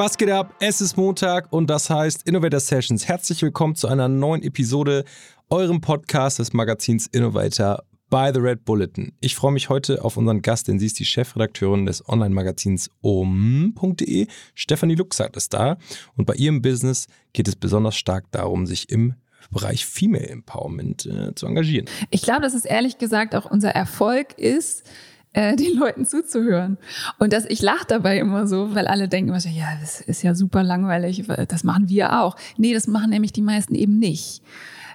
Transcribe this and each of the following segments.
Was geht ab? Es ist Montag und das heißt Innovator Sessions. Herzlich willkommen zu einer neuen Episode eurem Podcast des Magazins Innovator by The Red Bulletin. Ich freue mich heute auf unseren Gast, denn sie ist die Chefredakteurin des Online-Magazins om.de. Stefanie Luxart ist da und bei ihrem Business geht es besonders stark darum, sich im Bereich Female Empowerment äh, zu engagieren. Ich glaube, dass es ehrlich gesagt auch unser Erfolg ist, äh, den Leuten zuzuhören. Und dass ich lache dabei immer so, weil alle denken, ja, das ist ja super langweilig, das machen wir auch. Nee, das machen nämlich die meisten eben nicht.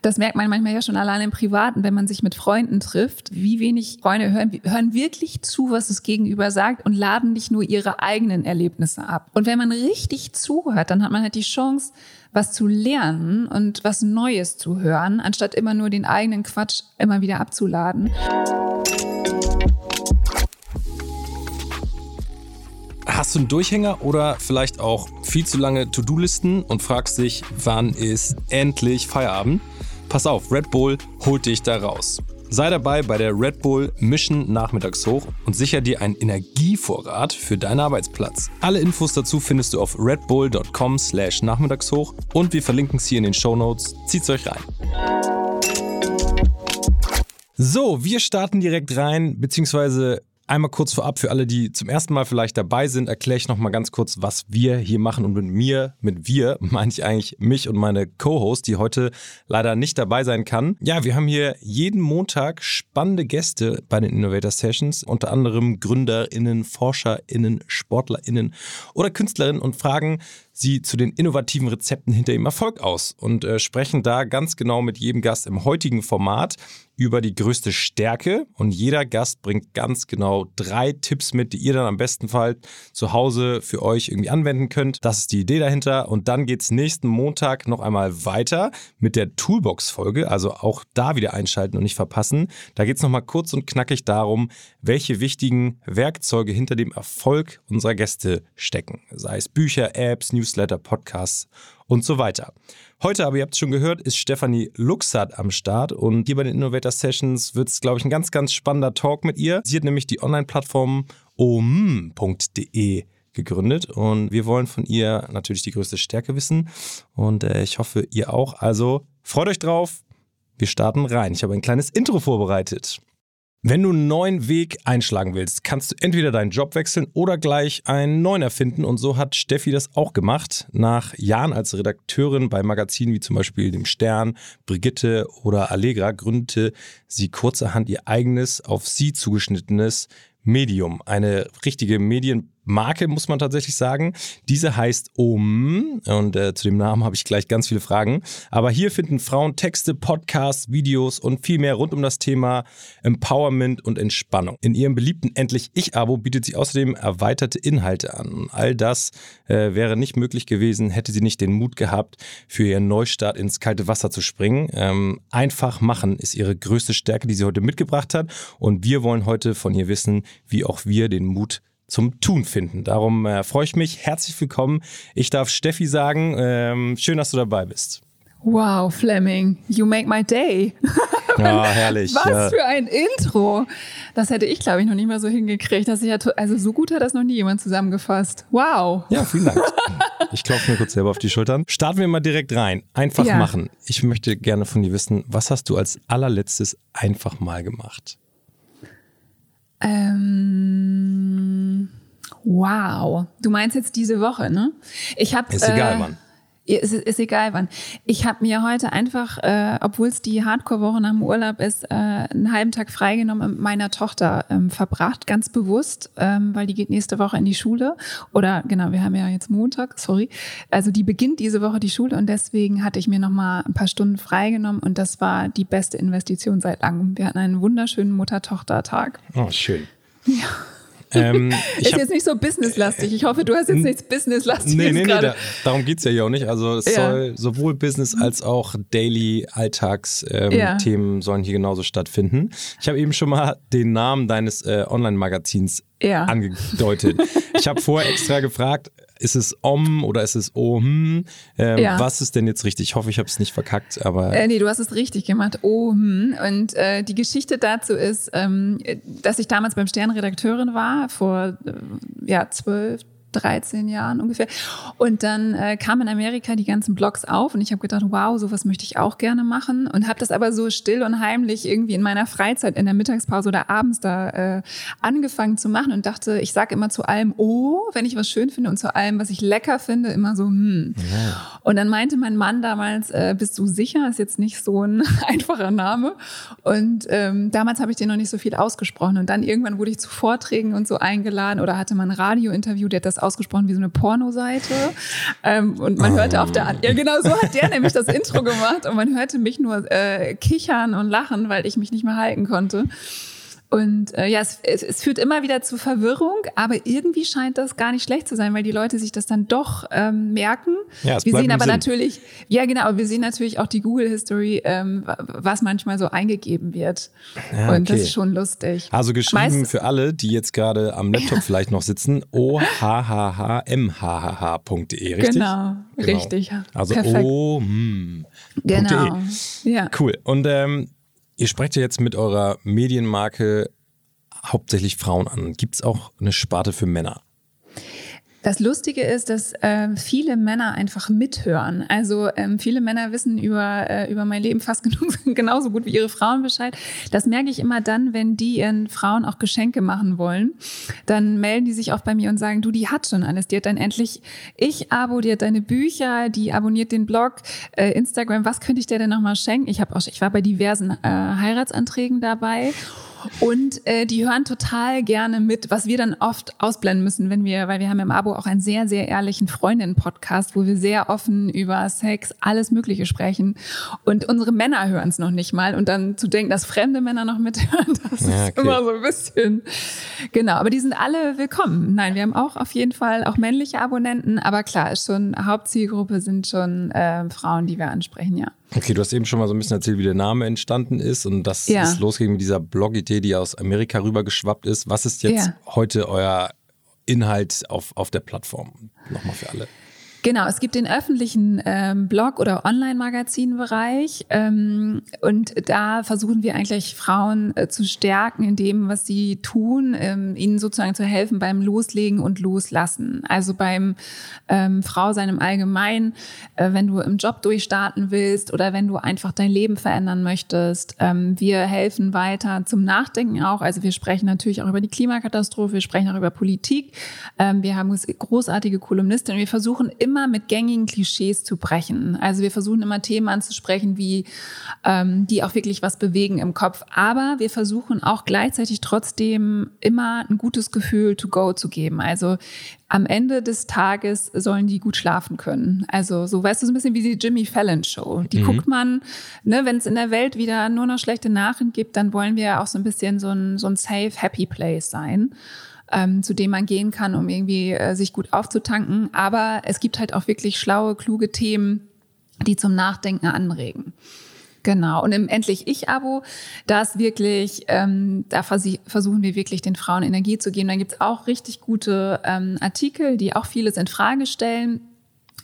Das merkt man manchmal ja schon allein im Privaten, wenn man sich mit Freunden trifft. Wie wenig Freunde hören, hören wirklich zu, was das Gegenüber sagt und laden nicht nur ihre eigenen Erlebnisse ab. Und wenn man richtig zuhört, dann hat man halt die Chance, was zu lernen und was Neues zu hören, anstatt immer nur den eigenen Quatsch immer wieder abzuladen. Hast du einen Durchhänger oder vielleicht auch viel zu lange To-Do-Listen und fragst dich, wann ist endlich Feierabend? Pass auf, Red Bull holt dich da raus. Sei dabei bei der Red Bull Mission Nachmittags hoch und sicher dir einen Energievorrat für deinen Arbeitsplatz. Alle Infos dazu findest du auf redbull.com slash nachmittagshoch und wir verlinken es hier in den Show Notes. Zieht's euch rein. So, wir starten direkt rein, beziehungsweise Einmal kurz vorab für alle, die zum ersten Mal vielleicht dabei sind, erkläre ich nochmal ganz kurz, was wir hier machen. Und mit mir, mit wir, meine ich eigentlich mich und meine Co-Host, die heute leider nicht dabei sein kann. Ja, wir haben hier jeden Montag spannende Gäste bei den Innovator Sessions, unter anderem GründerInnen, ForscherInnen, SportlerInnen oder KünstlerInnen und fragen sie zu den innovativen Rezepten hinter ihrem Erfolg aus und äh, sprechen da ganz genau mit jedem Gast im heutigen Format über die größte Stärke und jeder Gast bringt ganz genau drei Tipps mit, die ihr dann am besten Fall zu Hause für euch irgendwie anwenden könnt. Das ist die Idee dahinter und dann geht es nächsten Montag noch einmal weiter mit der Toolbox-Folge, also auch da wieder einschalten und nicht verpassen. Da geht es nochmal kurz und knackig darum, welche wichtigen Werkzeuge hinter dem Erfolg unserer Gäste stecken, sei es Bücher, Apps, News Newsletter, Podcasts und so weiter. Heute aber, ihr habt es schon gehört, ist Stefanie Luxart am Start und hier bei den Innovator Sessions wird es, glaube ich, ein ganz, ganz spannender Talk mit ihr. Sie hat nämlich die Online-Plattform om.de gegründet und wir wollen von ihr natürlich die größte Stärke wissen und äh, ich hoffe, ihr auch. Also freut euch drauf. Wir starten rein. Ich habe ein kleines Intro vorbereitet. Wenn du einen neuen Weg einschlagen willst, kannst du entweder deinen Job wechseln oder gleich einen neuen erfinden. Und so hat Steffi das auch gemacht. Nach Jahren als Redakteurin bei Magazinen wie zum Beispiel dem Stern, Brigitte oder Allegra gründete sie kurzerhand ihr eigenes, auf sie zugeschnittenes Medium. Eine richtige Medien Marke, muss man tatsächlich sagen. Diese heißt OM und äh, zu dem Namen habe ich gleich ganz viele Fragen. Aber hier finden Frauen Texte, Podcasts, Videos und viel mehr rund um das Thema Empowerment und Entspannung. In ihrem beliebten Endlich Ich-Abo bietet sie außerdem erweiterte Inhalte an. All das äh, wäre nicht möglich gewesen, hätte sie nicht den Mut gehabt, für ihren Neustart ins kalte Wasser zu springen. Ähm, einfach machen ist ihre größte Stärke, die sie heute mitgebracht hat. Und wir wollen heute von ihr wissen, wie auch wir den Mut zum Tun finden. Darum äh, freue ich mich. Herzlich willkommen. Ich darf Steffi sagen, ähm, schön, dass du dabei bist. Wow, Fleming, you make my day. Ja, herrlich. Was ja. für ein Intro. Das hätte ich, glaube ich, noch nicht mal so hingekriegt. Dass ich ja, also so gut hat das noch nie jemand zusammengefasst. Wow. Ja, vielen Dank. Ich klopfe mir kurz selber auf die Schultern. Starten wir mal direkt rein. Einfach ja. machen. Ich möchte gerne von dir wissen, was hast du als allerletztes einfach mal gemacht? Ähm, wow. Du meinst jetzt diese Woche, ne? Ich habe. Ist egal, äh, Mann. Ist, ist egal wann. Ich habe mir heute einfach, äh, obwohl es die Hardcore-Woche nach dem Urlaub ist, äh, einen halben Tag freigenommen mit meiner Tochter ähm, verbracht, ganz bewusst, ähm, weil die geht nächste Woche in die Schule. Oder genau, wir haben ja jetzt Montag, sorry. Also die beginnt diese Woche die Schule und deswegen hatte ich mir nochmal ein paar Stunden freigenommen und das war die beste Investition seit langem. Wir hatten einen wunderschönen Mutter-Tochter-Tag. Oh, schön. Ja. Ähm, ist hab, jetzt nicht so businesslastig. Ich hoffe, du hast jetzt nichts businesslastiges Nee, nee, nee, da, darum geht es ja hier auch nicht. Also es ja. soll sowohl Business als auch Daily Alltagsthemen ähm, ja. sollen hier genauso stattfinden. Ich habe eben schon mal den Namen deines äh, Online-Magazins ja. angedeutet. ich habe vorher extra gefragt, ist es om oder ist es ohm? Ähm, ja. Was ist denn jetzt richtig? Ich hoffe, ich habe es nicht verkackt, aber. Äh, nee, du hast es richtig gemacht. Ohm. Und äh, die Geschichte dazu ist, ähm, dass ich damals beim Stern Redakteurin war, vor äh, ja, zwölf, 13 Jahren ungefähr. Und dann äh, kamen in Amerika die ganzen Blogs auf und ich habe gedacht, wow, sowas möchte ich auch gerne machen und habe das aber so still und heimlich irgendwie in meiner Freizeit in der Mittagspause oder abends da äh, angefangen zu machen und dachte, ich sage immer zu allem oh, wenn ich was schön finde und zu allem, was ich lecker finde, immer so hm. Ja. Und dann meinte mein Mann damals, äh, bist du sicher? Ist jetzt nicht so ein einfacher Name. Und ähm, damals habe ich den noch nicht so viel ausgesprochen und dann irgendwann wurde ich zu Vorträgen und so eingeladen oder hatte man ein Radiointerview, der hat das ausgesprochen wie so eine Pornoseite. Ähm, und man hörte auf der, ja genau, so hat der nämlich das Intro gemacht und man hörte mich nur äh, kichern und lachen, weil ich mich nicht mehr halten konnte. Und äh, ja, es, es, es führt immer wieder zu Verwirrung, aber irgendwie scheint das gar nicht schlecht zu sein, weil die Leute sich das dann doch ähm, merken. Ja, es wir sehen aber Sinn. natürlich, ja genau, wir sehen natürlich auch die Google History, ähm, was manchmal so eingegeben wird. Ja, okay. Und das ist schon lustig. Also geschrieben Meist, für alle, die jetzt gerade am Laptop ja. vielleicht noch sitzen, ohhhmhhh.de, richtig? Genau, genau, richtig. Also o, hm, Genau. Ja. Cool. Und ähm, Ihr sprecht ja jetzt mit eurer Medienmarke hauptsächlich Frauen an. Gibt es auch eine Sparte für Männer? Das Lustige ist, dass äh, viele Männer einfach mithören. Also ähm, viele Männer wissen über, äh, über mein Leben fast genug, genauso gut wie ihre Frauen Bescheid. Das merke ich immer dann, wenn die ihren Frauen auch Geschenke machen wollen. Dann melden die sich oft bei mir und sagen, du, die hat schon alles. Die hat dann endlich Ich-Abo, die hat deine Bücher, die abonniert den Blog, äh, Instagram. Was könnte ich dir denn nochmal schenken? Ich, hab auch, ich war bei diversen äh, Heiratsanträgen dabei. Und äh, die hören total gerne mit, was wir dann oft ausblenden müssen, wenn wir, weil wir haben im Abo auch einen sehr, sehr ehrlichen Freundinnen-Podcast, wo wir sehr offen über Sex, alles Mögliche sprechen. Und unsere Männer hören es noch nicht mal. Und dann zu denken, dass fremde Männer noch mithören, das ja, okay. ist immer so ein bisschen. Genau, aber die sind alle willkommen. Nein, wir haben auch auf jeden Fall auch männliche Abonnenten, aber klar, ist schon Hauptzielgruppe sind schon äh, Frauen, die wir ansprechen, ja. Okay, du hast eben schon mal so ein bisschen erzählt, wie der Name entstanden ist und dass ja. es losging mit dieser Blog-Idee, die aus Amerika rübergeschwappt ist. Was ist jetzt ja. heute euer Inhalt auf, auf der Plattform? Nochmal für alle. Genau, es gibt den öffentlichen ähm, Blog- oder Online-Magazin-Bereich ähm, und da versuchen wir eigentlich Frauen äh, zu stärken in dem, was sie tun, ähm, ihnen sozusagen zu helfen beim Loslegen und Loslassen. Also beim ähm, Frau sein im Allgemeinen, äh, wenn du im Job durchstarten willst oder wenn du einfach dein Leben verändern möchtest. Ähm, wir helfen weiter zum Nachdenken auch. Also wir sprechen natürlich auch über die Klimakatastrophe, wir sprechen auch über Politik. Ähm, wir haben großartige Kolumnisten und wir versuchen immer immer mit gängigen Klischees zu brechen. Also wir versuchen immer Themen anzusprechen, wie ähm, die auch wirklich was bewegen im Kopf. Aber wir versuchen auch gleichzeitig trotzdem immer ein gutes Gefühl to go zu geben. Also am Ende des Tages sollen die gut schlafen können. Also so weißt du so ein bisschen wie die Jimmy Fallon Show. Die mhm. guckt man, ne, wenn es in der Welt wieder nur noch schlechte Nachrichten gibt, dann wollen wir auch so ein bisschen so ein, so ein safe, happy place sein ähm, zu dem man gehen kann, um irgendwie äh, sich gut aufzutanken. Aber es gibt halt auch wirklich schlaue, kluge Themen, die zum Nachdenken anregen. Genau. Und im Endlich Ich-Abo, das wirklich, ähm, da versuchen wir wirklich den Frauen Energie zu geben. Da gibt's auch richtig gute ähm, Artikel, die auch vieles in Frage stellen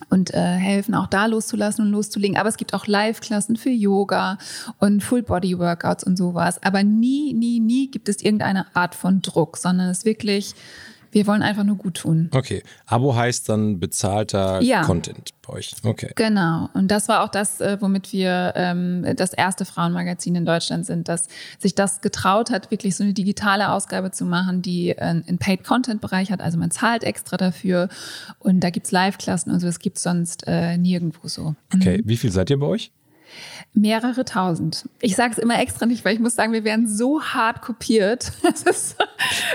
und äh, helfen auch da loszulassen und loszulegen. Aber es gibt auch Live-Klassen für Yoga und Full-Body-Workouts und sowas. Aber nie, nie, nie gibt es irgendeine Art von Druck, sondern es ist wirklich wir wollen einfach nur gut tun. Okay. Abo heißt dann bezahlter ja. Content bei euch. Okay. Genau. Und das war auch das, äh, womit wir ähm, das erste Frauenmagazin in Deutschland sind, dass sich das getraut hat, wirklich so eine digitale Ausgabe zu machen, die einen Paid-Content-Bereich hat. Also man zahlt extra dafür. Und da gibt's Live-Klassen und so. Das gibt's sonst äh, nirgendwo so. Okay. Mhm. Wie viel seid ihr bei euch? Mehrere tausend. Ich sage es immer extra nicht, weil ich muss sagen, wir werden so hart kopiert. Es ist,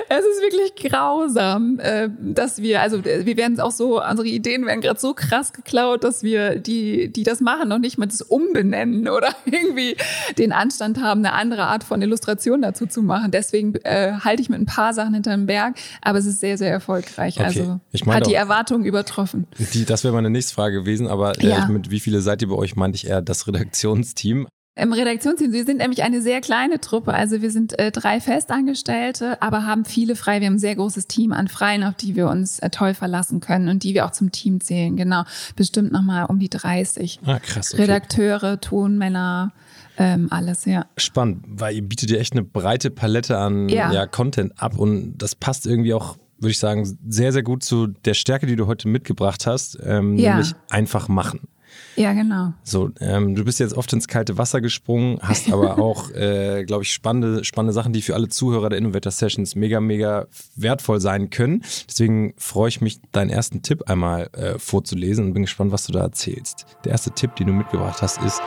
es ist wirklich grausam, äh, dass wir, also wir werden auch so, unsere Ideen werden gerade so krass geklaut, dass wir die, die das machen, noch nicht mal das umbenennen oder irgendwie den Anstand haben, eine andere Art von Illustration dazu zu machen. Deswegen äh, halte ich mit ein paar Sachen hinterm Berg, aber es ist sehr, sehr erfolgreich. Okay. Also ich hat die Erwartungen übertroffen. Die, das wäre meine nächste Frage gewesen, aber äh, ja. mit wie viele seid ihr bei euch, meinte ich eher das Redaktions Redaktionsteam? Im Redaktionsteam, wir sind nämlich eine sehr kleine Truppe. Also wir sind äh, drei Festangestellte, aber haben viele frei. Wir haben ein sehr großes Team an Freien, auf die wir uns äh, toll verlassen können und die wir auch zum Team zählen. Genau, bestimmt nochmal um die 30. Ah, krass. Okay. Redakteure, Tonmänner, ähm, alles, ja. Spannend, weil ihr bietet ja echt eine breite Palette an ja. ja. Content ab und das passt irgendwie auch würde ich sagen, sehr, sehr gut zu der Stärke, die du heute mitgebracht hast, ähm, Ja. nämlich einfach machen. Ja, genau. So, ähm, du bist jetzt oft ins kalte Wasser gesprungen, hast aber auch, äh, glaube ich, spannende, spannende Sachen, die für alle Zuhörer der Innovator Sessions mega, mega wertvoll sein können. Deswegen freue ich mich, deinen ersten Tipp einmal äh, vorzulesen und bin gespannt, was du da erzählst. Der erste Tipp, den du mitgebracht hast, ist,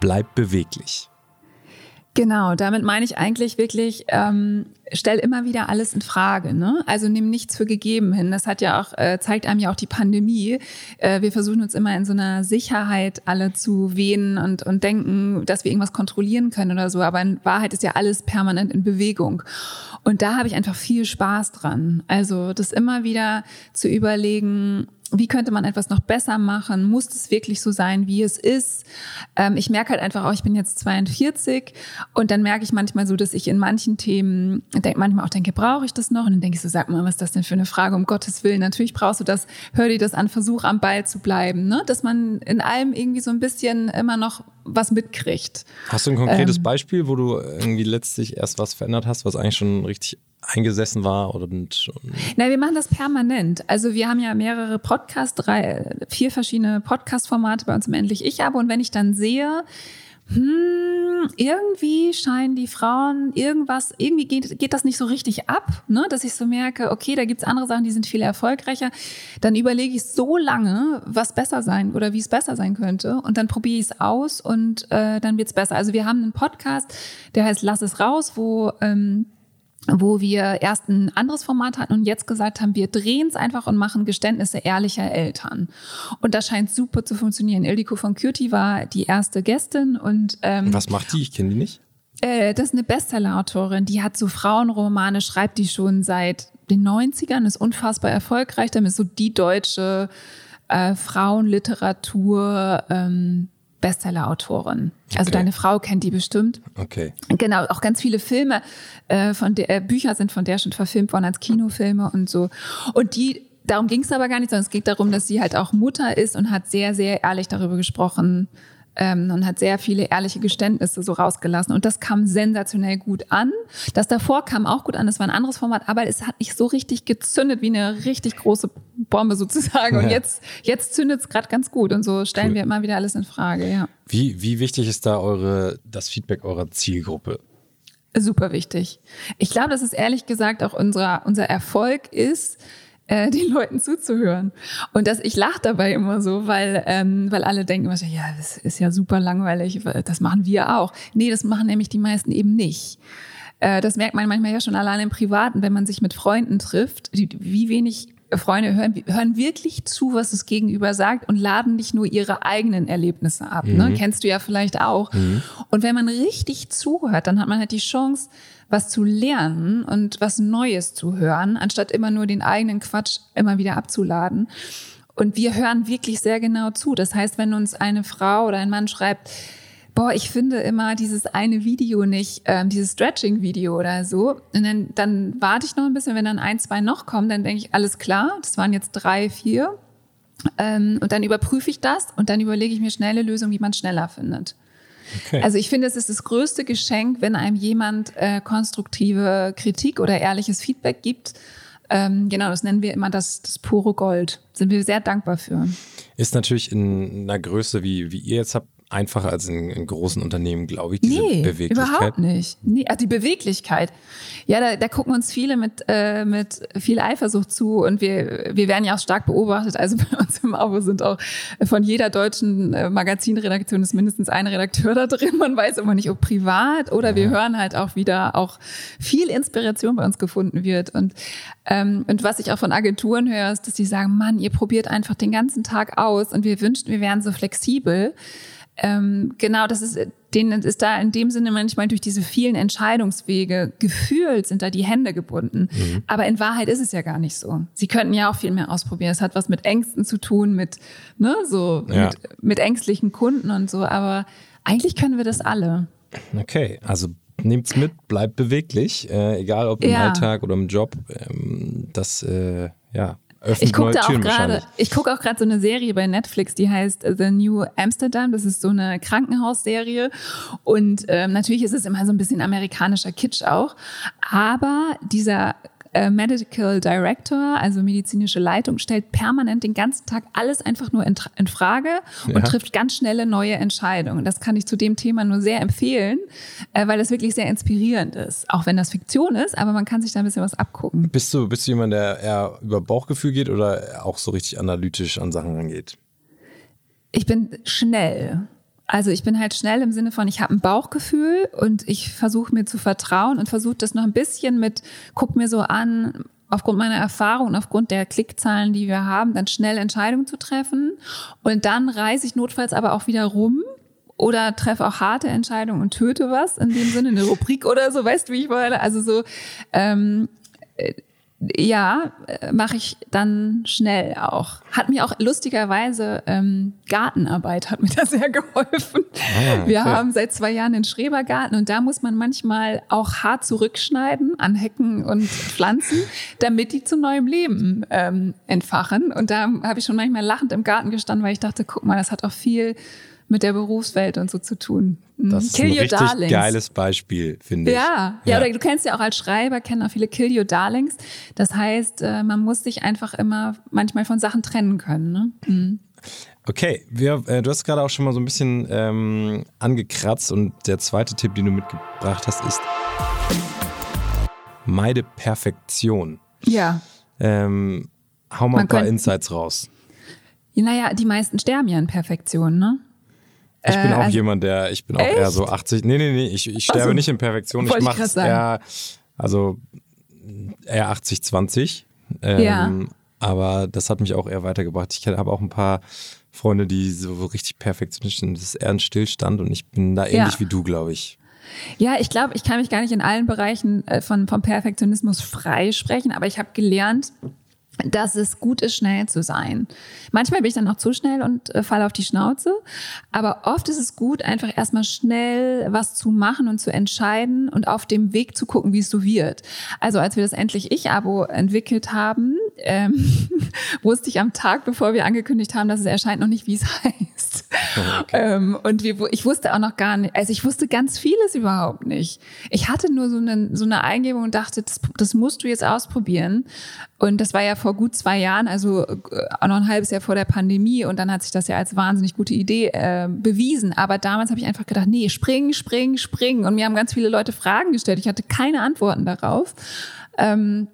bleib beweglich. Genau, damit meine ich eigentlich wirklich, ähm, stell immer wieder alles in Frage. Ne? Also nimm nichts für gegeben hin. Das hat ja auch, äh, zeigt einem ja auch die Pandemie. Äh, wir versuchen uns immer in so einer Sicherheit alle zu wehen und, und denken, dass wir irgendwas kontrollieren können oder so. Aber in Wahrheit ist ja alles permanent in Bewegung. Und da habe ich einfach viel Spaß dran. Also das immer wieder zu überlegen, wie könnte man etwas noch besser machen? Muss es wirklich so sein, wie es ist? Ähm, ich merke halt einfach auch, ich bin jetzt 42 und dann merke ich manchmal so, dass ich in manchen Themen denk, manchmal auch denke, brauche ich das noch? Und dann denke ich so, sag mal, was ist das denn für eine Frage? Um Gottes Willen, natürlich brauchst du das. Hör dir das an, versuch am Ball zu bleiben, ne? Dass man in allem irgendwie so ein bisschen immer noch was mitkriegt. Hast du ein konkretes Beispiel, wo du irgendwie letztlich erst was verändert hast, was eigentlich schon richtig eingesessen war oder und, Na, wir machen das permanent. Also wir haben ja mehrere Podcasts, drei, vier verschiedene Podcast-Formate bei uns im Endlich Ich aber und wenn ich dann sehe, hm, irgendwie scheinen die Frauen irgendwas, irgendwie geht, geht das nicht so richtig ab, ne? dass ich so merke, okay, da gibt's andere Sachen, die sind viel erfolgreicher. Dann überlege ich so lange, was besser sein oder wie es besser sein könnte und dann probiere ich es aus und äh, dann wird's besser. Also wir haben einen Podcast, der heißt Lass es raus, wo ähm, wo wir erst ein anderes Format hatten und jetzt gesagt haben, wir drehen es einfach und machen Geständnisse ehrlicher Eltern. Und das scheint super zu funktionieren. Ildiko von Kürti war die erste Gästin und ähm, was macht die? Ich kenne die nicht. äh, das ist eine Bestseller-Autorin, die hat so Frauenromane, schreibt die schon seit den 90ern, ist unfassbar erfolgreich, damit ist so die deutsche äh, Frauenliteratur ähm, Bestseller-Autorin. Also Okay. deine Frau kennt die bestimmt. Okay. Genau, auch ganz viele Filme äh, von der äh, Bücher sind von der schon verfilmt worden als Kinofilme und so. Und die, darum ging es aber gar nicht, sondern es geht darum, dass sie halt auch Mutter ist und hat sehr, sehr ehrlich darüber gesprochen ähm, und hat sehr viele ehrliche Geständnisse so rausgelassen. Und das kam sensationell gut an. Das davor kam auch gut an, das war ein anderes Format, aber es hat nicht so richtig gezündet wie eine richtig große Bombe sozusagen. Und Ja. jetzt, jetzt zündet es gerade ganz gut. Und so stellen Cool. wir immer wieder alles in Frage, ja. Wie, wie wichtig ist da eure, das Feedback eurer Zielgruppe? Super wichtig. Ich glaube, dass es ehrlich gesagt auch unser, unser Erfolg ist, äh, den Leuten zuzuhören. Und dass ich lache dabei immer so, weil, ähm, weil alle denken immer so, ja, das ist ja super langweilig, das machen wir auch. Nee, das machen nämlich die meisten eben nicht. Äh, das merkt man manchmal ja schon allein im Privaten, wenn man sich mit Freunden trifft, die, wie wenig Freunde hören, hören wirklich zu, was das Gegenüber sagt und laden nicht nur ihre eigenen Erlebnisse ab. Ne? Kennst du ja vielleicht auch. Und wenn man richtig zuhört, dann hat man halt die Chance, was zu lernen und was Neues zu hören, anstatt immer nur den eigenen Quatsch immer wieder abzuladen. Und wir hören wirklich sehr genau zu. Das heißt, wenn uns eine Frau oder ein Mann schreibt, boah, ich finde immer dieses eine Video nicht, ähm, dieses Stretching-Video oder so. Und dann, dann warte ich noch ein bisschen, wenn dann ein, zwei noch kommen, dann denke ich, alles klar, das waren jetzt drei, vier. Ähm, und dann überprüfe ich das und dann überlege ich mir schnelle Lösungen, wie man schneller findet. Okay. Also ich finde, es ist das größte Geschenk, wenn einem jemand äh, konstruktive Kritik oder ehrliches Feedback gibt. Ähm, genau, das nennen wir immer das, das pure Gold. Sind wir sehr dankbar für. Ist natürlich in einer Größe, wie, wie ihr jetzt habt, einfacher als in, in großen Unternehmen, glaube ich, diese Nee, Beweglichkeit. überhaupt nicht. Nee, also die Beweglichkeit. Ja, da, da gucken uns viele mit, äh, mit viel Eifersucht zu und wir, wir werden ja auch stark beobachtet. Also bei uns im Abo sind auch von jeder deutschen äh, Magazinredaktion ist mindestens ein Redakteur da drin. Man weiß immer nicht, ob privat oder wir hören halt auch wieder auch viel Inspiration bei uns gefunden wird. Und, ähm, und was ich auch von Agenturen höre, ist, dass die sagen, Mann, ihr probiert einfach den ganzen Tag aus und wir wünschten, wir wären so flexibel. Ähm, genau, das ist, denen ist da in dem Sinne manchmal durch diese vielen Entscheidungswege gefühlt sind da die Hände gebunden. Aber in Wahrheit ist es ja gar nicht so. Sie könnten ja auch viel mehr ausprobieren. Es hat was mit Ängsten zu tun, mit, ne, so, Ja. mit, mit ängstlichen Kunden und so. Aber eigentlich können wir das alle. Okay, also nehmt's mit, bleibt beweglich, äh, egal ob im Ja. Alltag oder im Job. Ähm, das äh, ja, Ich gucke neue auch gerade, ich gucke auch gerade so eine Serie bei Netflix, die heißt The New Amsterdam. Das ist so eine Krankenhausserie. Und ähm, natürlich ist es immer so ein bisschen amerikanischer Kitsch auch, aber dieser äh, Medical Director, also medizinische Leitung, stellt permanent den ganzen Tag alles einfach nur in, in Frage und Ja. trifft ganz schnelle neue Entscheidungen. Das kann ich zu dem Thema nur sehr empfehlen, äh, weil es wirklich sehr inspirierend ist. Auch wenn das Fiktion ist, aber man kann sich da ein bisschen was abgucken. Bist du, bist du jemand, der eher über Bauchgefühl geht oder auch so richtig analytisch an Sachen rangeht? Ich bin schnell. Also ich bin halt schnell im Sinne von, ich habe ein Bauchgefühl und ich versuche mir zu vertrauen und versuche das noch ein bisschen mit, guck mir so an, aufgrund meiner Erfahrung und aufgrund der Klickzahlen, die wir haben, dann schnell Entscheidungen zu treffen. Und dann reise ich notfalls aber auch wieder rum oder treffe auch harte Entscheidungen und töte was, in dem Sinne, eine Rubrik oder so, weißt du, wie ich meine? Also so, ähm, ja, äh, mache ich dann schnell auch. Hat mir auch lustigerweise ähm, Gartenarbeit hat mir da sehr geholfen. Ah, Wir okay. haben seit zwei Jahren einen Schrebergarten und da muss man manchmal auch hart zurückschneiden an Hecken und Pflanzen, damit die zu neuem Leben ähm, entfachen. Und da habe ich schon manchmal lachend im Garten gestanden, weil ich dachte, guck mal, das hat auch viel mit der Berufswelt und so zu tun. Mhm. Das ist Kill ein richtig Darlings. geiles Beispiel, finde ich. Ja, ja, oder du kennst ja auch als Schreiber, kennen auch viele Kill Your Darlings. Das heißt, äh, man muss sich einfach immer manchmal von Sachen trennen können. Ne? Mhm. Okay, wir, äh, du hast gerade auch schon mal so ein bisschen ähm, angekratzt und der zweite Tipp, den du mitgebracht hast, ist meide Perfektion. Ja. Ähm, hau mal Man ein paar könnte- Insights raus. Naja, die meisten sterben ja in Perfektion, ne? Ich bin Äh, auch also- jemand, der, ich bin auch eher Echt? so 80. Nee, nee, nee, ich, ich sterbe so. nicht in Perfektion. Ich mache es eher, also eher 80, 20. Ähm, Ja. Aber das hat mich auch eher weitergebracht. Ich habe auch ein paar Freunde, die so richtig perfektionistisch sind. Das ist eher ein Stillstand und ich bin da ähnlich Ja. wie du, glaube ich. Ja, ich glaube, ich kann mich gar nicht in allen Bereichen äh, von, vom Perfektionismus freisprechen, aber ich habe gelernt, dass es gut ist, schnell zu sein. Manchmal bin ich dann auch zu schnell und äh, falle auf die Schnauze. Aber oft ist es gut, einfach erstmal schnell was zu machen und zu entscheiden und auf dem Weg zu gucken, wie es so wird. Also als wir das Endlich Ich-Abo entwickelt haben, ähm, wusste ich am Tag, bevor wir angekündigt haben, dass es erscheint, noch nicht, wie es heißt. Ähm, und wir, ich wusste auch noch gar nicht, also ich wusste ganz vieles überhaupt nicht. Ich hatte nur so eine, so eine Eingebung und dachte, das, das musst du jetzt ausprobieren. Und das war ja vor gut zwei Jahren, also äh, auch noch ein halbes Jahr vor der Pandemie. Und dann hat sich das ja als wahnsinnig gute Idee äh, bewiesen. Aber damals habe ich einfach gedacht, nee, spring, spring, spring. Und mir haben ganz viele Leute Fragen gestellt. Ich hatte keine Antworten darauf. Ähm,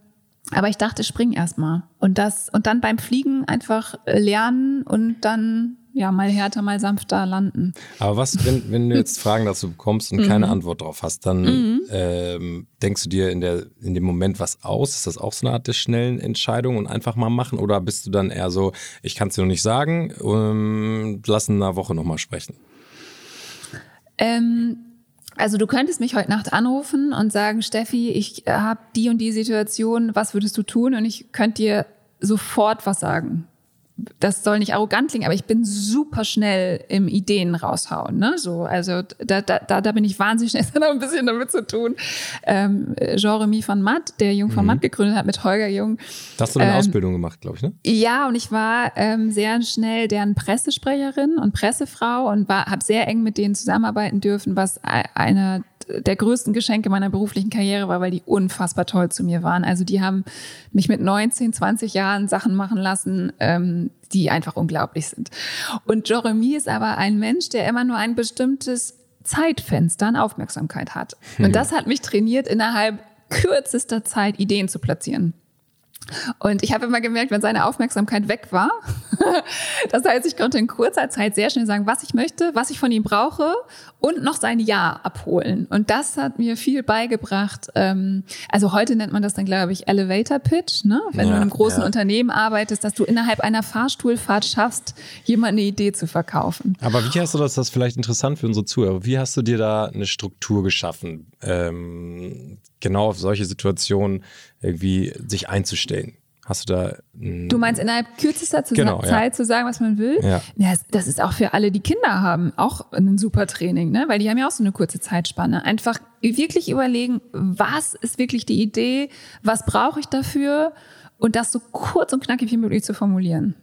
aber ich dachte, spring erstmal. Und das, und dann beim Fliegen einfach lernen und dann ja mal härter, mal sanfter landen. Aber was, wenn, wenn du jetzt Fragen dazu bekommst und Mhm. keine Antwort drauf hast, dann ähm, denkst du dir in, der, in dem Moment was aus? Ist das auch so eine Art der schnellen Entscheidung und einfach mal machen? Oder bist du dann eher so, ich kann es dir noch nicht sagen, ähm, lass in einer Woche nochmal sprechen? Ähm, also du könntest mich heute Nacht anrufen und sagen, Steffi, ich habe die und die Situation, was würdest du tun? Und ich könnte dir sofort was sagen. Das soll nicht arrogant klingen, aber ich bin super schnell im Ideen raushauen. Ne? So, also da, da, da, da bin ich wahnsinnig schnell. Das hat auch ein bisschen damit zu tun. Ähm, Jean-Remy von Matt, der Jung von Matt gegründet hat mit Holger Jung, Da hast du eine Ähm, Ausbildung gemacht, glaube ich, ne? ja, und ich war ähm, sehr schnell deren Pressesprecherin und Pressefrau und habe sehr eng mit denen zusammenarbeiten dürfen, was e- einer der größten Geschenke meiner beruflichen Karriere war, weil die unfassbar toll zu mir waren. Also die haben mich mit 19, 20 Jahren Sachen machen lassen, ähm, die einfach unglaublich sind. Und Jeremy ist aber ein Mensch, der immer nur ein bestimmtes Zeitfenster an Aufmerksamkeit hat. Und das hat mich trainiert, innerhalb kürzester Zeit Ideen zu platzieren. Und ich habe immer gemerkt, wenn seine Aufmerksamkeit weg war, das heißt, ich konnte in kurzer Zeit sehr schnell sagen, was ich möchte, was ich von ihm brauche und noch sein Ja abholen. Und das hat mir viel beigebracht. Ähm, Also heute nennt man das dann, glaube ich, Elevator Pitch, ne? wenn du Ja, in einem großen ja. Unternehmen arbeitest, dass du innerhalb einer Fahrstuhlfahrt schaffst, jemand eine Idee zu verkaufen. Aber wie hast du das, das ist vielleicht interessant für unsere Zuhörer, wie hast du dir da eine Struktur geschaffen, ähm, genau auf solche Situationen irgendwie sich einzustellen? Hast du da Du meinst innerhalb kürzester Genau, ja. Zeit zu sagen, was man will? Ja. das- das ist auch für alle, die Kinder haben, auch ein super Training, ne? weil die haben ja auch so eine kurze Zeitspanne. Einfach wirklich überlegen, was ist wirklich die Idee, was brauche ich dafür und das so kurz und knackig wie möglich zu formulieren.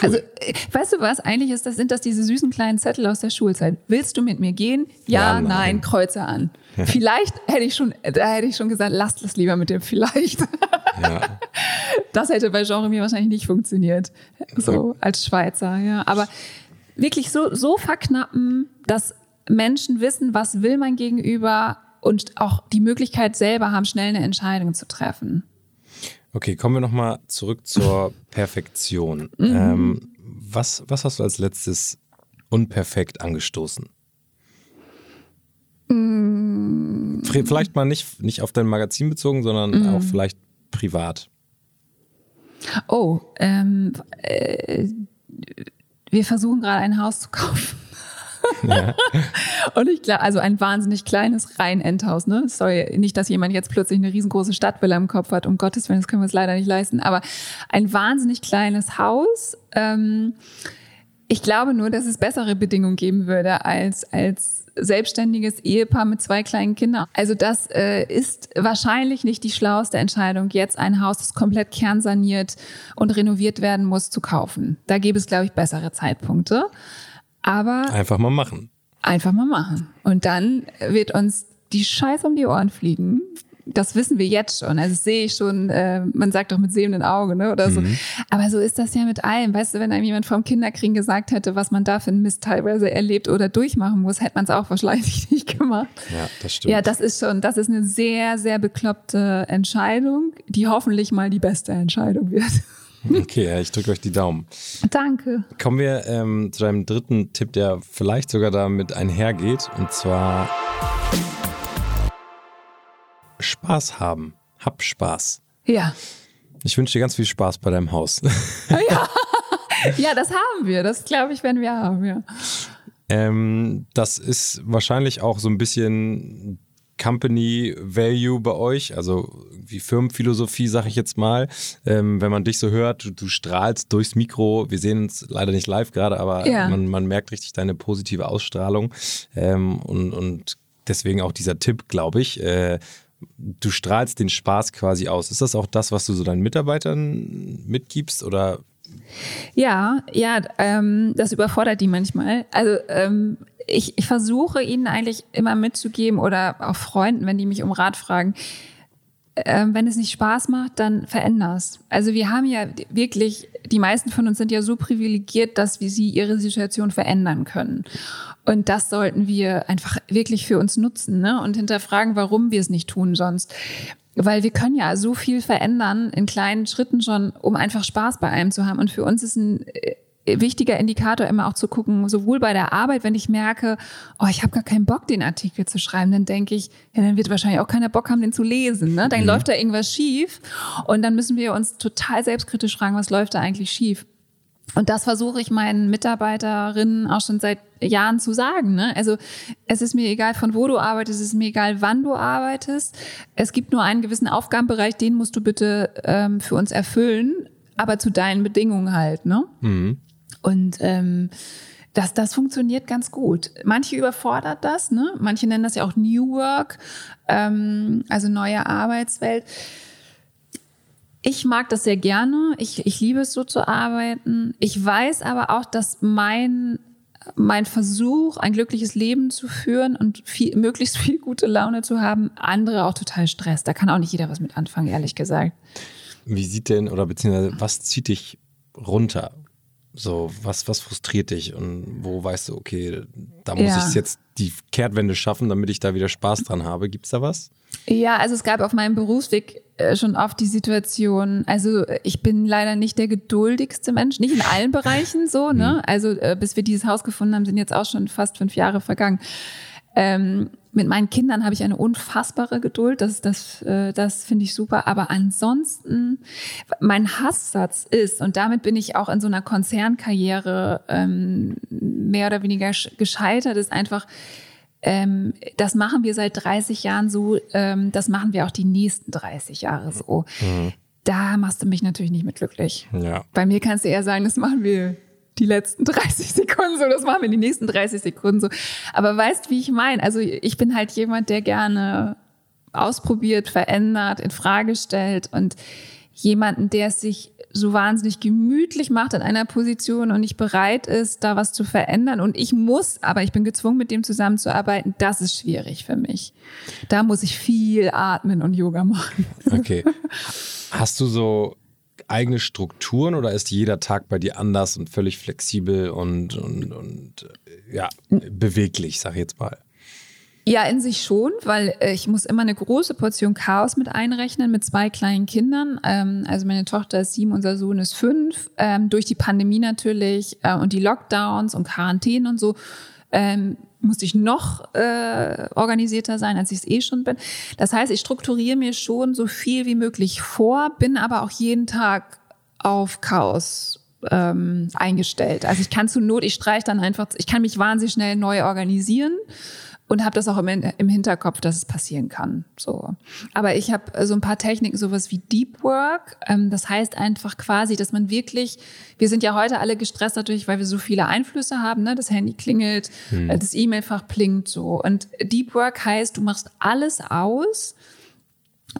Cool. Also, äh, weißt du was? Eigentlich ist das, sind das diese süßen kleinen Zettel aus der Schulzeit. Willst du mit mir gehen? Ja, Ja, nein, nein. Kreuze an. Vielleicht hätte ich schon, da hätte ich schon gesagt, lasst es lieber mit dem vielleicht. Ja. Das hätte bei Genre mir wahrscheinlich nicht funktioniert. So als Schweizer, ja. Aber wirklich so, so verknappen, dass Menschen wissen, was will mein Gegenüber und auch die Möglichkeit selber haben, schnell eine Entscheidung zu treffen. Okay, kommen wir nochmal zurück zur Perfektion. Ähm, was, was hast du als letztes unperfekt angestoßen? Fre- Vielleicht mal nicht, nicht auf dein Magazin bezogen, sondern auch vielleicht privat. Oh, ähm, äh, wir versuchen gerade ein Haus zu kaufen. Und ich glaube, also ein wahnsinnig kleines Reihenendhaus, ne? Sorry, nicht, dass jemand jetzt plötzlich eine riesengroße Stadtvilla im Kopf hat. Um Gottes Willen, das können wir uns leider nicht leisten. Aber ein wahnsinnig kleines Haus. Ähm, ich glaube nur, dass es bessere Bedingungen geben würde als, als selbstständiges Ehepaar mit zwei kleinen Kindern. Also das äh, ist wahrscheinlich nicht die schlauste Entscheidung, jetzt ein Haus, das komplett kernsaniert und renoviert werden muss, zu kaufen. Da gäbe es, glaube ich, bessere Zeitpunkte. Aber Einfach mal machen. einfach mal machen. Und dann wird uns die Scheiße um die Ohren fliegen. Das wissen wir jetzt schon. Also das sehe ich schon, äh, man sagt doch mit sehenden Augen, ne? Oder so. Aber so ist das ja mit allem. Weißt du, wenn einem jemand vom Kinderkriegen gesagt hätte, was man da für einen Mist teilweise erlebt oder durchmachen muss, hätte man es auch wahrscheinlich nicht gemacht. Ja, das stimmt. Ja, das ist schon, das ist eine sehr, sehr bekloppte Entscheidung, die hoffentlich mal die beste Entscheidung wird. Okay, ja, ich drücke euch die Daumen. Danke. Kommen wir ähm, zu deinem dritten Tipp, der vielleicht sogar damit einhergeht. Und zwar Spaß haben. Hab Spaß. Ja. Ich wünsche dir ganz viel Spaß bei deinem Haus. Ja, das haben wir. Das glaube ich, werden wir haben, ja. ähm, das ist wahrscheinlich auch so ein bisschen Company Value bei euch, also wie Firmenphilosophie, sag ich jetzt mal. Ähm, wenn man dich so hört, du, du strahlst durchs Mikro. Wir sehen uns leider nicht live gerade, aber Ja. man, man merkt richtig deine positive Ausstrahlung. Ähm, und, und deswegen auch dieser Tipp, glaube ich. Äh, du strahlst den Spaß quasi aus. Ist das auch das, was du so deinen Mitarbeitern mitgibst oder Ja, ja, ähm, das überfordert die manchmal. Also ähm, ich, ich versuche ihnen eigentlich immer mitzugeben oder auch Freunden, wenn die mich um Rat fragen, ähm, wenn es nicht Spaß macht, dann veränder's. Also wir haben ja wirklich, die meisten von uns sind ja so privilegiert, dass wir sie ihre Situation verändern können. Und das sollten wir einfach wirklich für uns nutzen ne? und hinterfragen, warum wir es nicht tun sonst. Weil wir können ja so viel verändern in kleinen Schritten schon, um einfach Spaß bei einem zu haben. Und für uns ist ein äh, wichtiger Indikator immer auch zu gucken, sowohl bei der Arbeit, wenn ich merke, oh, ich habe gar keinen Bock, den Artikel zu schreiben, dann denke ich, ja, dann wird wahrscheinlich auch keiner Bock haben, den zu lesen. Ne? Dann läuft da irgendwas schief und dann müssen wir uns total selbstkritisch fragen, was läuft da eigentlich schief. Und das versuche ich meinen Mitarbeiterinnen auch schon seit Jahren zu sagen. Ne? Also es ist mir egal, von wo du arbeitest, es ist mir egal, wann du arbeitest. Es gibt nur einen gewissen Aufgabenbereich, den musst du bitte ähm, für uns erfüllen, aber zu deinen Bedingungen halt. Ne? Und ähm, das, das funktioniert ganz gut. Manche überfordert das, ne? Manche nennen das ja auch New Work, ähm, also neue Arbeitswelt. Ich mag das sehr gerne. Ich, ich liebe es so zu arbeiten. Ich weiß aber auch, dass mein, mein Versuch, ein glückliches Leben zu führen und viel, möglichst viel gute Laune zu haben, andere auch total stresst. Da kann auch nicht jeder was mit anfangen, ehrlich gesagt. Wie sieht denn oder beziehungsweise was zieht dich runter? So, was, was frustriert dich und wo weißt du, okay, da muss Ja. ich jetzt die Kehrtwende schaffen, damit ich da wieder Spaß dran habe. Gibt's da was? Ja, also es gab auf meinem Berufsweg äh, schon oft die Situation, also äh, ich bin leider nicht der geduldigste Mensch, nicht in allen Bereichen so, ne? Also äh, bis wir dieses Haus gefunden haben, sind jetzt auch schon fast fünf Jahre vergangen. Ähm, mit meinen Kindern habe ich eine unfassbare Geduld, das, das, äh, das finde ich super. Aber ansonsten, mein Hasssatz ist, und damit bin ich auch in so einer Konzernkarriere ähm, mehr oder weniger sch- gescheitert, ist einfach, ähm, das machen wir seit 30 Jahren so, ähm, das machen wir auch die nächsten 30 Jahre so. Da machst du mich natürlich nicht mit glücklich. Ja. Bei mir kannst du eher sagen, das machen wir die letzten 30 Sekunden so, das machen wir die nächsten 30 Sekunden so. Aber weißt, wie ich meine? Also ich bin halt jemand, der gerne ausprobiert, verändert, in Frage stellt und jemanden, der es sich so wahnsinnig gemütlich macht in einer Position und nicht bereit ist, da was zu verändern. Und ich muss, aber ich bin gezwungen, mit dem zusammenzuarbeiten. Das ist schwierig für mich. Da muss ich viel atmen und Yoga machen. Okay. Hast du so eigene Strukturen oder ist jeder Tag bei dir anders und völlig flexibel und, und, und ja, beweglich, sag ich jetzt mal? Ja, in sich schon, weil äh, ich muss immer eine große Portion Chaos mit einrechnen mit zwei kleinen Kindern. Ähm, also meine Tochter ist sieben, unser Sohn ist fünf. Ähm, durch die Pandemie natürlich äh, und die Lockdowns und Quarantänen und so ähm, musste ich noch äh, organisierter sein, als ich es eh schon bin. Das heißt, ich strukturiere mir schon so viel wie möglich vor, bin aber auch jeden Tag auf Chaos ähm, eingestellt. Also ich kann zu Not, ich streiche dann einfach, ich kann mich wahnsinnig schnell neu organisieren und habe das auch im, im Hinterkopf, dass es passieren kann. So, aber ich habe so ein paar Techniken, sowas wie Deep Work. Ähm, das heißt einfach quasi, dass man wirklich, wir sind ja heute alle gestresst natürlich, weil wir so viele Einflüsse haben. Ne? Das Handy klingelt, hm. Äh, das E-Mail-Fach blinkt so. Und Deep Work heißt, du machst alles aus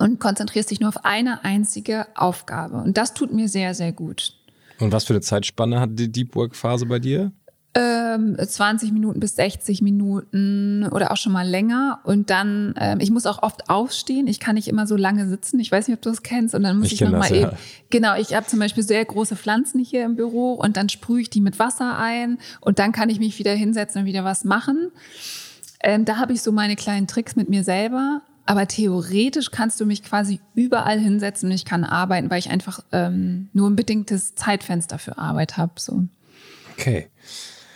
und konzentrierst dich nur auf eine einzige Aufgabe. Und das tut mir sehr, sehr gut. Und was für eine Zeitspanne hat die Deep Work Phase bei dir? Ähm, 20 Minuten bis 60 Minuten oder auch schon mal länger. Und dann, ähm, ich muss auch oft aufstehen. Ich kann nicht immer so lange sitzen. Ich weiß nicht, ob du das kennst. Und dann muss ich, ich nochmal eben. Ja. Genau, ich habe zum Beispiel sehr große Pflanzen hier im Büro und dann sprühe ich die mit Wasser ein und dann kann ich mich wieder hinsetzen und wieder was machen. Ähm, da habe ich so meine kleinen Tricks mit mir selber. Aber theoretisch kannst du mich quasi überall hinsetzen und ich kann arbeiten, weil ich einfach ähm, nur ein bedingtes Zeitfenster für Arbeit habe. So. Okay.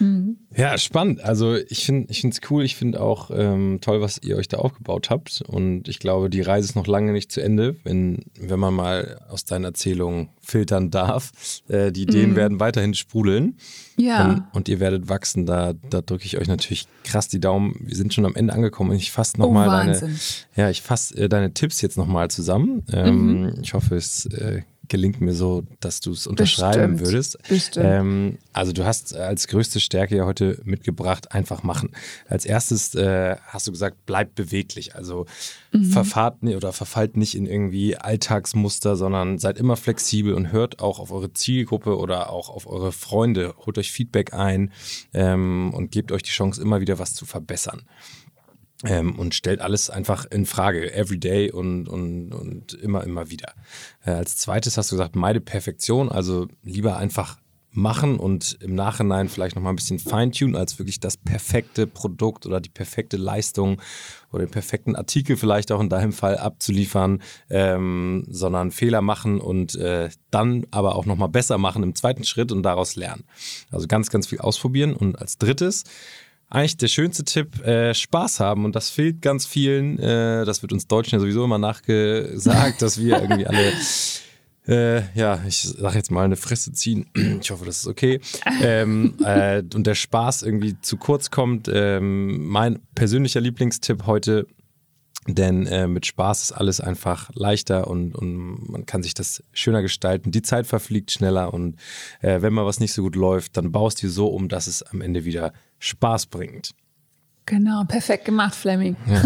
Mhm. Ja, spannend. Also ich finde es cool. Ich finde auch ähm, toll, was ihr euch da aufgebaut habt. Und ich glaube, die Reise ist noch lange nicht zu Ende, wenn, wenn man mal aus deinen Erzählungen filtern darf. Äh, die Ideen mhm. werden weiterhin sprudeln. Ja. Und, und, ihr werdet wachsen. Da, da drücke ich euch natürlich krass die Daumen. Wir sind schon am Ende angekommen und ich fasse nochmal oh, deine, ja, ich fasse äh, deine Tipps jetzt nochmal zusammen. Ähm, mhm. Ich hoffe, es äh, gelingt mir so, dass du es unterschreiben Bestimmt. würdest. Bestimmt. Ähm, also du hast als größte Stärke ja heute mitgebracht, einfach machen. Als erstes äh, hast du gesagt, bleib beweglich. Also mhm. verfahrt oder verfallt nicht in irgendwie Alltagsmuster, sondern seid immer flexibel und hört auch auf eure Zielgruppe oder auch auf eure Freunde. Holt euch Feedback ein ähm, und gebt euch die Chance, immer wieder was zu verbessern. Ähm, und stellt alles einfach in Frage, everyday und, und, und immer, immer wieder. Äh, als zweites hast du gesagt, meide Perfektion, also lieber einfach machen und im Nachhinein vielleicht nochmal ein bisschen feintunen, als wirklich das perfekte Produkt oder die perfekte Leistung oder den perfekten Artikel vielleicht auch in deinem Fall abzuliefern, ähm, sondern Fehler machen und äh, dann aber auch nochmal besser machen im zweiten Schritt und daraus lernen. Also ganz, ganz viel ausprobieren. Und als drittes, eigentlich der schönste Tipp, äh, Spaß haben. Und das fehlt ganz vielen. Äh, das wird uns Deutschen ja sowieso immer nachgesagt, dass wir irgendwie alle, äh, ja, ich sag jetzt mal eine Fresse ziehen. Ich hoffe, das ist okay. Ähm, äh, und der Spaß irgendwie zu kurz kommt. Ähm, mein persönlicher Lieblingstipp heute, denn äh, mit Spaß ist alles einfach leichter und, und man kann sich das schöner gestalten. Die Zeit verfliegt schneller und äh, wenn mal was nicht so gut läuft, dann baust du so um, dass es am Ende wieder Spaß bringt. Genau, perfekt gemacht, Fleming. Ja,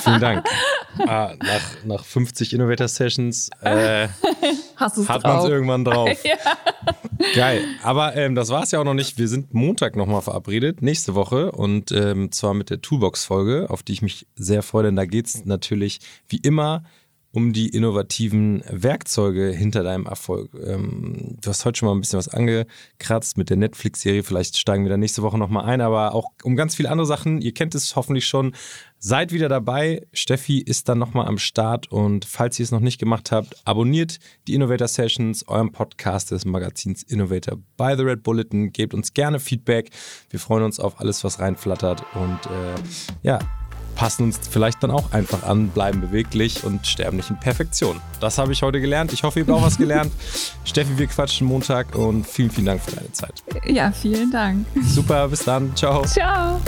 vielen Dank. ah, nach, nach 50 Innovator Sessions äh, hat man es irgendwann drauf. ja. Geil. Aber ähm, das war es ja auch noch nicht. Wir sind Montag nochmal verabredet, nächste Woche. Und ähm, zwar mit der Toolbox-Folge, auf die ich mich sehr freue. Denn da geht es natürlich wie immer um die innovativen Werkzeuge hinter deinem Erfolg. Ähm, du hast heute schon mal ein bisschen was angekratzt mit der Netflix-Serie. Vielleicht steigen wir da nächste Woche nochmal ein, aber auch um ganz viele andere Sachen. Ihr kennt es hoffentlich schon. Seid wieder dabei. Steffi ist dann nochmal am Start und falls ihr es noch nicht gemacht habt, abonniert die Innovator Sessions, eurem Podcast des Magazins Innovator by The Red Bulletin. Gebt uns gerne Feedback. Wir freuen uns auf alles, was reinflattert und äh, ja, passen uns vielleicht dann auch einfach an, bleiben beweglich und sterben nicht in Perfektion. Das habe ich heute gelernt. Ich hoffe, ihr habt auch was gelernt. Steffi, wir quatschen Montag und vielen, vielen Dank für deine Zeit. Ja, vielen Dank. Super, bis dann. Ciao. Ciao.